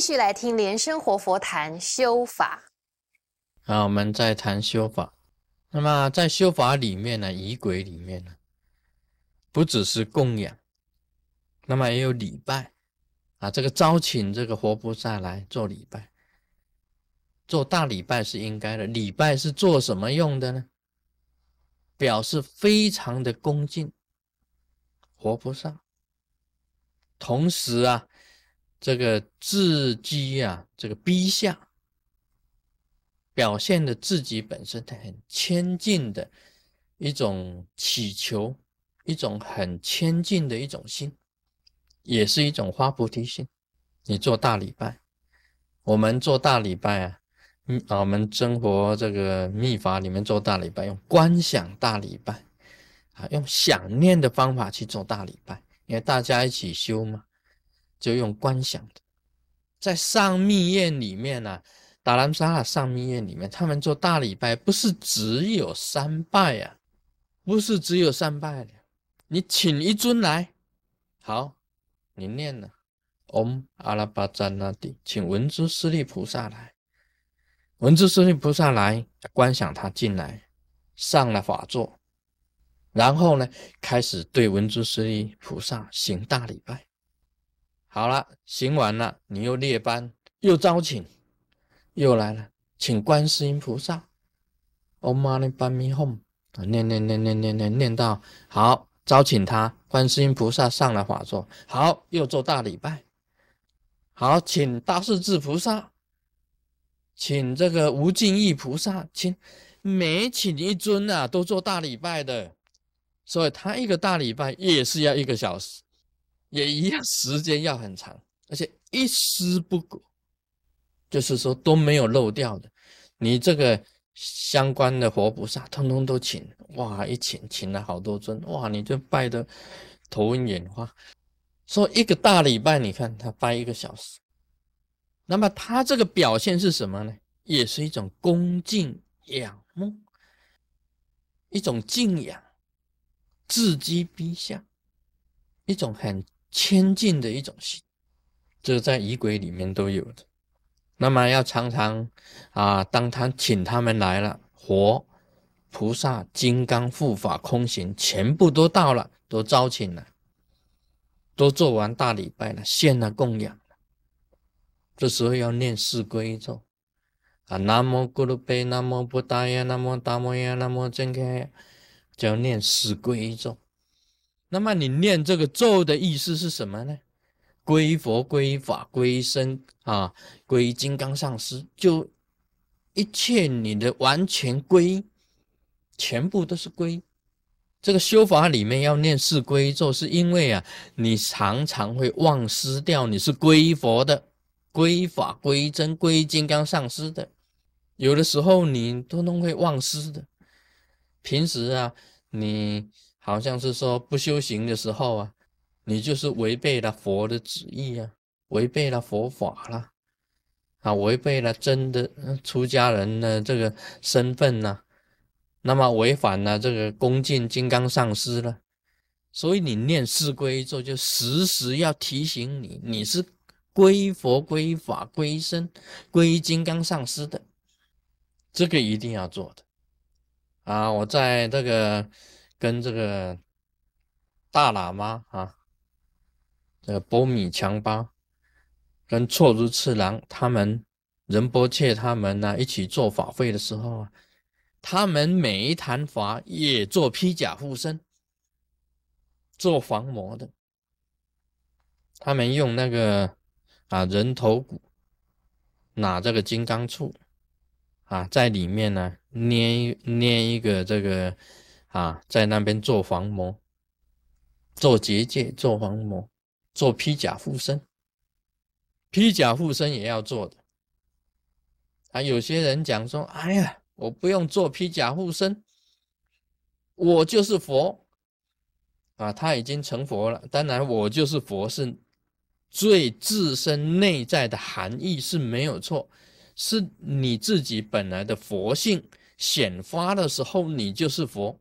继续来听莲生活佛谈修法。好，我们再谈修法。那么在修法里面呢，仪轨里面呢，不只是供养，那么也有礼拜啊。这个招请这个活菩萨来做礼拜，做大礼拜是应该的。礼拜是做什么用的呢？表示非常的恭敬活菩萨，同时啊。这个自己啊，这个逼下，表现的自己本身的很谦敬的一种祈求，一种很谦敬的一种心，也是一种发菩提心。你做大礼拜，我们做大礼拜啊，嗯啊，我们生活这个秘法里面做大礼拜，用观想大礼拜啊，用想念的方法去做大礼拜，因为大家一起修嘛。就用观想的，在上密院里面呢，达兰萨拉上密院里面，他们做大礼拜不是只有三拜呀，不是只有三拜的，你请一尊来，好，你念了。嗡阿拉巴扎那帝，请文殊师利菩萨来，文殊师利菩萨来观想他进来，上了法座，然后呢，开始对文殊师利菩萨行大礼拜。好了，行完了，你又列班，又招请，又来了，请观世音菩萨。Om mani padme Hum 啊念念念念念念念到好，招请他，观世音菩萨上了法座。好，又做大礼拜。好，请大势至菩萨，请这个无尽意菩萨，请每请一尊啊，都做大礼拜的。所以他一个大礼拜也是要一个小时。也一样，时间要很长，而且一丝不苟，就是说都没有漏掉的。你这个相关的活菩萨，通通都请，哇，一请请了好多尊，哇，你就拜的头晕眼花。说一个大礼拜，你看他拜一个小时，那么他这个表现是什么呢？也是一种恭敬仰慕，一种敬仰，自击逼下，一种很。谦敬的一种心，这在仪轨里面都有的。那么要常常啊，当他请他们来了，佛、菩萨、金刚护法、空行，全部都到了，都招请了，都做完大礼拜了，献了供养了。这时候要念四归咒啊，南无咕噜贝，南无布达呀，南无达摩呀，南无真开，就要念四归咒。那么你念这个咒的意思是什么呢？归佛、归法、归僧啊，归金刚上师，就一切你的完全归，全部都是归。这个修法里面要念四归咒，是因为啊，你常常会忘失掉你是归佛的、归法、归真、归金刚上师的，有的时候你都都会忘失的。平时啊，你。好像是说不修行的时候啊，你就是违背了佛的旨意啊，违背了佛法了，啊，违背了真的出家人的这个身份呐，那么违反了这个恭敬金刚上师了，所以你念四归咒就时时要提醒你，你是归佛、归法、归僧、归金刚上师的，这个一定要做的啊！我在这个。跟这个大喇嘛啊，这个波米强巴，跟错如次郎他们仁波切他们呢一起做法会的时候啊，他们每一坛法也做披甲护身，做防魔的。他们用那个啊人头骨，拿这个金刚杵啊，在里面呢捏捏一个这个。啊，在那边做防魔、做结界、做防魔、做披甲护身，披甲护身也要做的。啊，有些人讲说：“哎呀，我不用做披甲护身，我就是佛。”啊，他已经成佛了。当然，我就是佛是最自身内在的含义是没有错，是你自己本来的佛性显发的时候，你就是佛。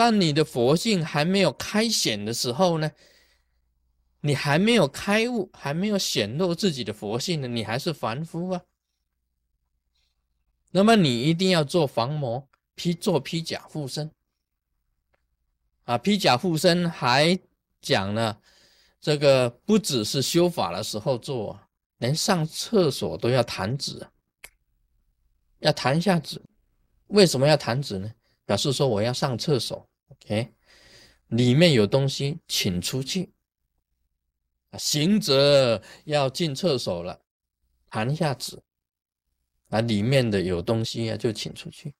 但你的佛性还没有开显的时候呢，你还没有开悟，还没有显露自己的佛性呢，你还是凡夫啊。那么你一定要做防魔披做披甲护身啊！披甲护身还讲了，这个不只是修法的时候做，连上厕所都要弹指，要弹一下指。为什么要弹指呢？表示说我要上厕所，OK，里面有东西，请出去。行者要进厕所了，弹一下纸。啊，里面的有东西啊，就请出去。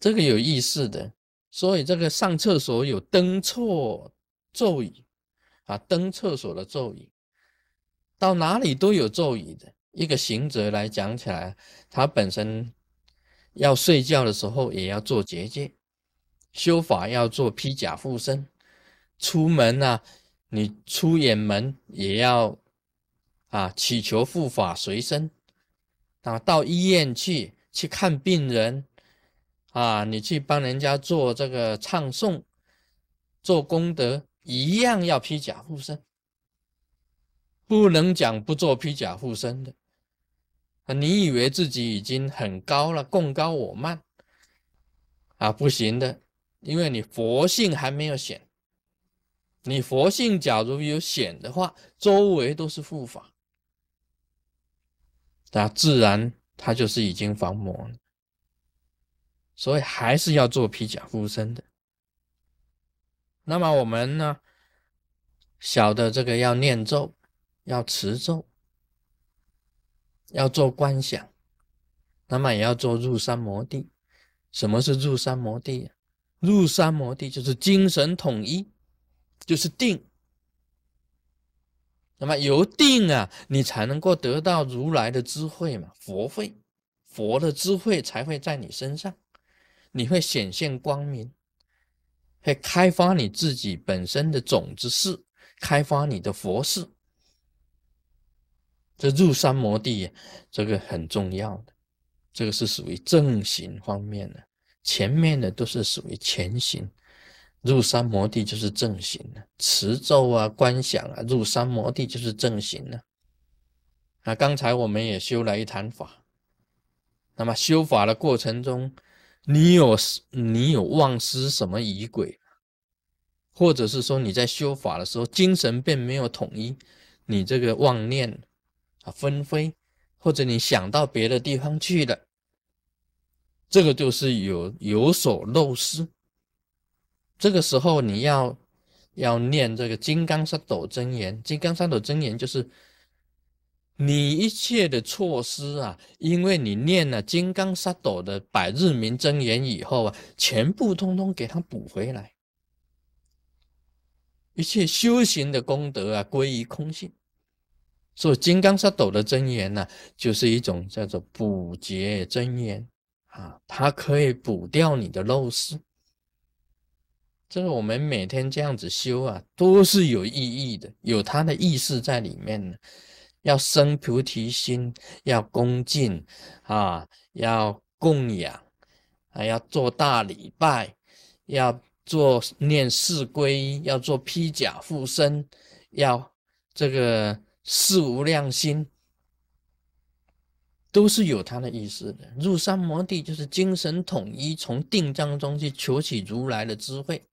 这个有意思的，所以这个上厕所有登错咒语啊，登厕所的咒语，到哪里都有咒语的。一个行者来讲起来，他本身要睡觉的时候也要做结界，修法要做披甲护身，出门啊，你出远门也要啊祈求护法随身。啊，到医院去去看病人，啊，你去帮人家做这个唱诵、做功德，一样要披甲护身，不能讲不做披甲护身的。啊，你以为自己已经很高了，共高我慢，啊，不行的，因为你佛性还没有显。你佛性假如有显的话，周围都是护法。那自然他就是已经防魔了，所以还是要做披甲护身的。那么我们呢，晓得这个要念咒，要持咒，要做观想，那么也要做入三摩地。什么是入三摩地？入三摩地就是精神统一，就是定。那么由定啊，你才能够得到如来的智慧嘛，佛慧，佛的智慧才会在你身上，你会显现光明，会开发你自己本身的种子事，开发你的佛事。这入三摩地，这个很重要的，这个是属于正行方面的，前面的都是属于前行。入三摩地就是正行了，持咒啊、观想啊，入三摩地就是正行了。啊，刚才我们也修了一坛法，那么修法的过程中，你有你有忘失什么仪轨，或者是说你在修法的时候精神并没有统一，你这个妄念啊纷飞，或者你想到别的地方去了，这个就是有有所漏失。这个时候你要要念这个金刚萨埵真言，金刚萨埵真言就是你一切的措施啊，因为你念了金刚萨埵的百日明真言以后啊，全部通通给他补回来，一切修行的功德啊归于空性，所以金刚萨埵的真言呢，就是一种叫做补劫真言。啊，它可以补掉你的漏失。这个我们每天这样子修啊，都是有意义的，有它的意思在里面的。要生菩提心，要恭敬啊，要供养，还要做大礼拜，要做念四皈依，要做披甲护身，要这个四无量心，都是有它的意思的。入三摩地就是精神统一，从定当中去求取如来的智慧。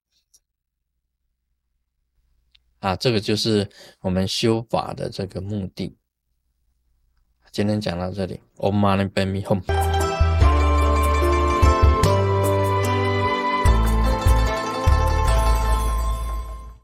啊，这个就是我们修法的这个目的。今天讲到这里，Om Mani Padme Hum。